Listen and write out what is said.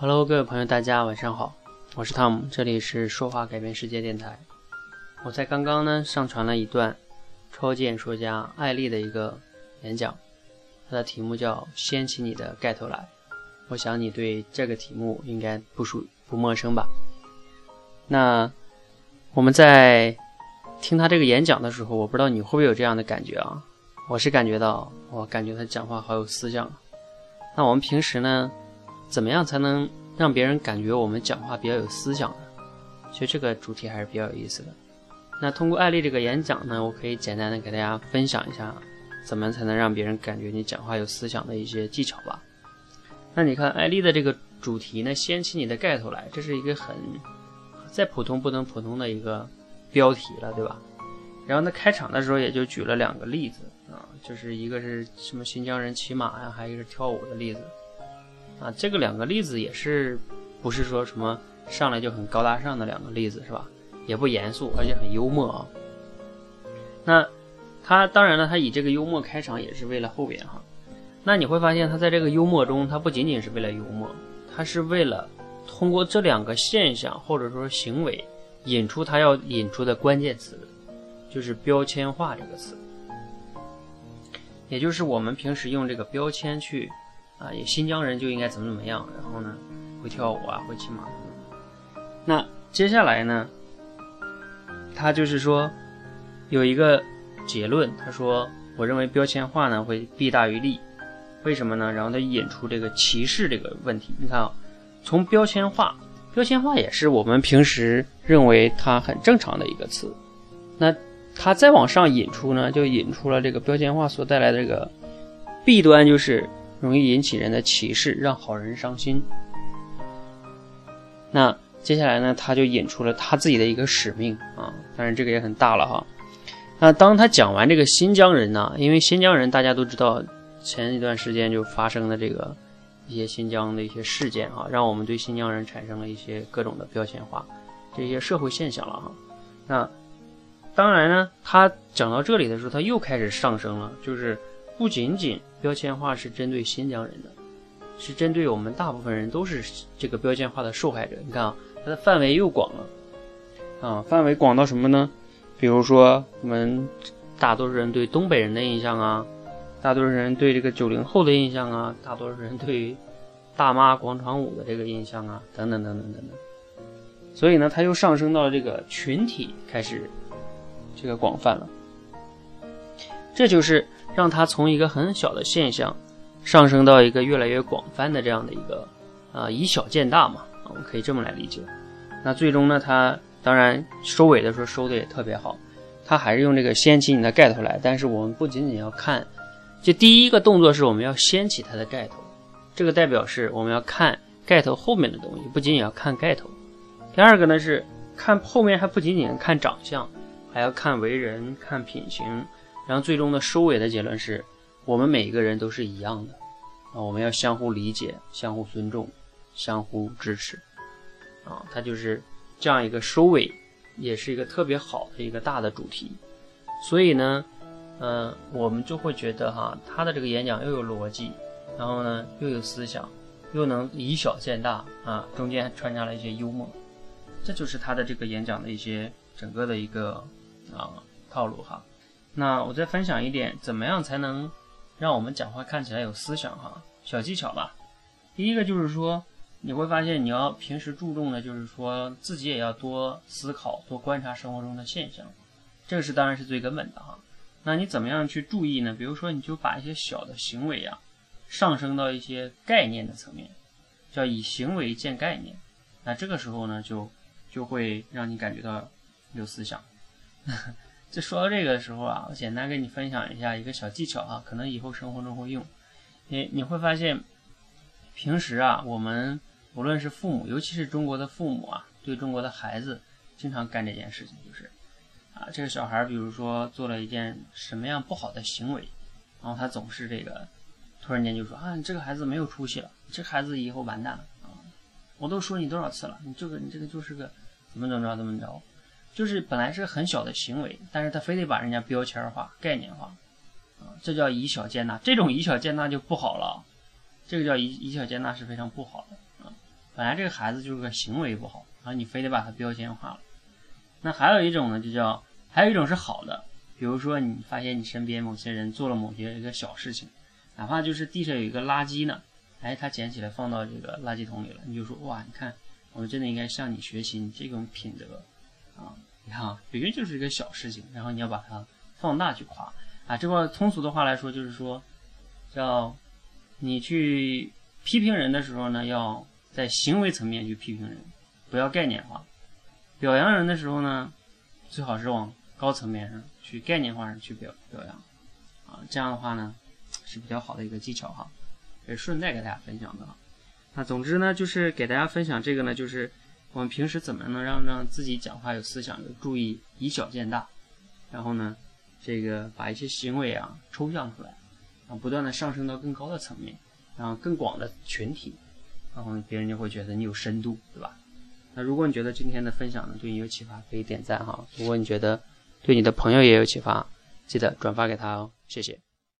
Hello，各位朋友，大家晚上好，我是汤姆，这里是说话改变世界电台。我在刚刚呢上传了一段超级演说家艾丽的一个演讲，它的题目叫《掀起你的盖头来》。我想你对这个题目应该不熟不陌生吧？那我们在听他这个演讲的时候，我不知道你会不会有这样的感觉啊？我是感觉到，我感觉他讲话好有思想。那我们平时呢，怎么样才能让别人感觉我们讲话比较有思想呢？其实这个主题还是比较有意思的。那通过艾丽这个演讲呢，我可以简单的给大家分享一下，怎么才能让别人感觉你讲话有思想的一些技巧吧。那你看艾丽的这个主题呢，掀起你的盖头来，这是一个很再普通不能普通的一个标题了，对吧？然后呢，开场的时候也就举了两个例子啊，就是一个是什么新疆人骑马呀，还有一个是跳舞的例子啊。这个两个例子也是不是说什么上来就很高大上的两个例子是吧？也不严肃，而且很幽默啊。那他当然了，他以这个幽默开场也是为了后边哈。那你会发现，他在这个幽默中，他不仅仅是为了幽默，他是为了通过这两个现象或者说行为，引出他要引出的关键词，就是标签化这个词。也就是我们平时用这个标签去啊，新疆人就应该怎么怎么样，然后呢，会跳舞啊，会骑马。那接下来呢？他就是说，有一个结论，他说：“我认为标签化呢会弊大于利，为什么呢？”然后他引出这个歧视这个问题。你看啊，从标签化，标签化也是我们平时认为它很正常的一个词。那他再往上引出呢，就引出了这个标签化所带来的这个弊端，就是容易引起人的歧视，让好人伤心。那。接下来呢，他就引出了他自己的一个使命啊，当然这个也很大了哈。那当他讲完这个新疆人呢，因为新疆人大家都知道，前一段时间就发生的这个一些新疆的一些事件啊，让我们对新疆人产生了一些各种的标签化，这些社会现象了哈。那当然呢，他讲到这里的时候，他又开始上升了，就是不仅仅标签化是针对新疆人的，是针对我们大部分人都是这个标签化的受害者。你看啊。它的范围又广了，啊，范围广到什么呢？比如说，我们大多数人对东北人的印象啊，大多数人对这个九零后的印象啊，大多数人对大妈广场舞的这个印象啊，等等等等等等。所以呢，它又上升到这个群体开始这个广泛了。这就是让它从一个很小的现象上升到一个越来越广泛的这样的一个啊，以小见大嘛。我们可以这么来理解，那最终呢，他当然收尾的时候收的也特别好，他还是用这个掀起你的盖头来。但是我们不仅仅要看，就第一个动作是我们要掀起它的盖头，这个代表是我们要看盖头后面的东西，不仅仅要看盖头。第二个呢是看后面，还不仅仅看长相，还要看为人、看品行。然后最终的收尾的结论是我们每一个人都是一样的啊，我们要相互理解、相互尊重。相互支持，啊，它就是这样一个收尾，也是一个特别好的一个大的主题。所以呢，嗯，我们就会觉得哈，他的这个演讲又有逻辑，然后呢又有思想，又能以小见大啊，中间还穿插了一些幽默，这就是他的这个演讲的一些整个的一个啊套路哈。那我再分享一点，怎么样才能让我们讲话看起来有思想哈？小技巧吧。第一个就是说。你会发现，你要平时注重的，就是说自己也要多思考、多观察生活中的现象，这个是当然是最根本的哈。那你怎么样去注意呢？比如说，你就把一些小的行为啊，上升到一些概念的层面，叫以行为见概念。那这个时候呢，就就会让你感觉到有思想。就说到这个的时候啊，我简单跟你分享一下一个小技巧啊，可能以后生活中会用。你你会发现，平时啊，我们无论是父母，尤其是中国的父母啊，对中国的孩子，经常干这件事情，就是，啊，这个小孩比如说做了一件什么样不好的行为，然后他总是这个，突然间就说啊，你这个孩子没有出息了，这孩子以后完蛋了啊！我都说你多少次了，你这个你这个就是个怎么怎么着怎么着，就是本来是很小的行为，但是他非得把人家标签化、概念化，啊，这叫以小见大，这种以小见大就不好了，这个叫以以小见大是非常不好的啊。本来这个孩子就是个行为不好，然后你非得把他标签化了。那还有一种呢，就叫还有一种是好的，比如说你发现你身边某些人做了某些一个小事情，哪怕就是地上有一个垃圾呢，哎，他捡起来放到这个垃圾桶里了，你就说哇，你看我们真的应该向你学习你这种品德啊！你看啊，明明就是一个小事情，然后你要把它放大去夸啊。这块通俗的话来说就是说，叫你去批评人的时候呢，要在行为层面去批评人，不要概念化。表扬人的时候呢，最好是往高层面上去概念化上去表表扬，啊，这样的话呢是比较好的一个技巧哈，也顺带给大家分享的。那总之呢，就是给大家分享这个呢，就是我们平时怎么能让让自己讲话有思想，有注意以小见大，然后呢，这个把一些行为啊抽象出来，啊，不断的上升到更高的层面，然后更广的群体，然后别人就会觉得你有深度，对吧？那如果你觉得今天的分享呢对你有启发，可以点赞哈。如果你觉得对你的朋友也有启发，记得转发给他哦，谢谢。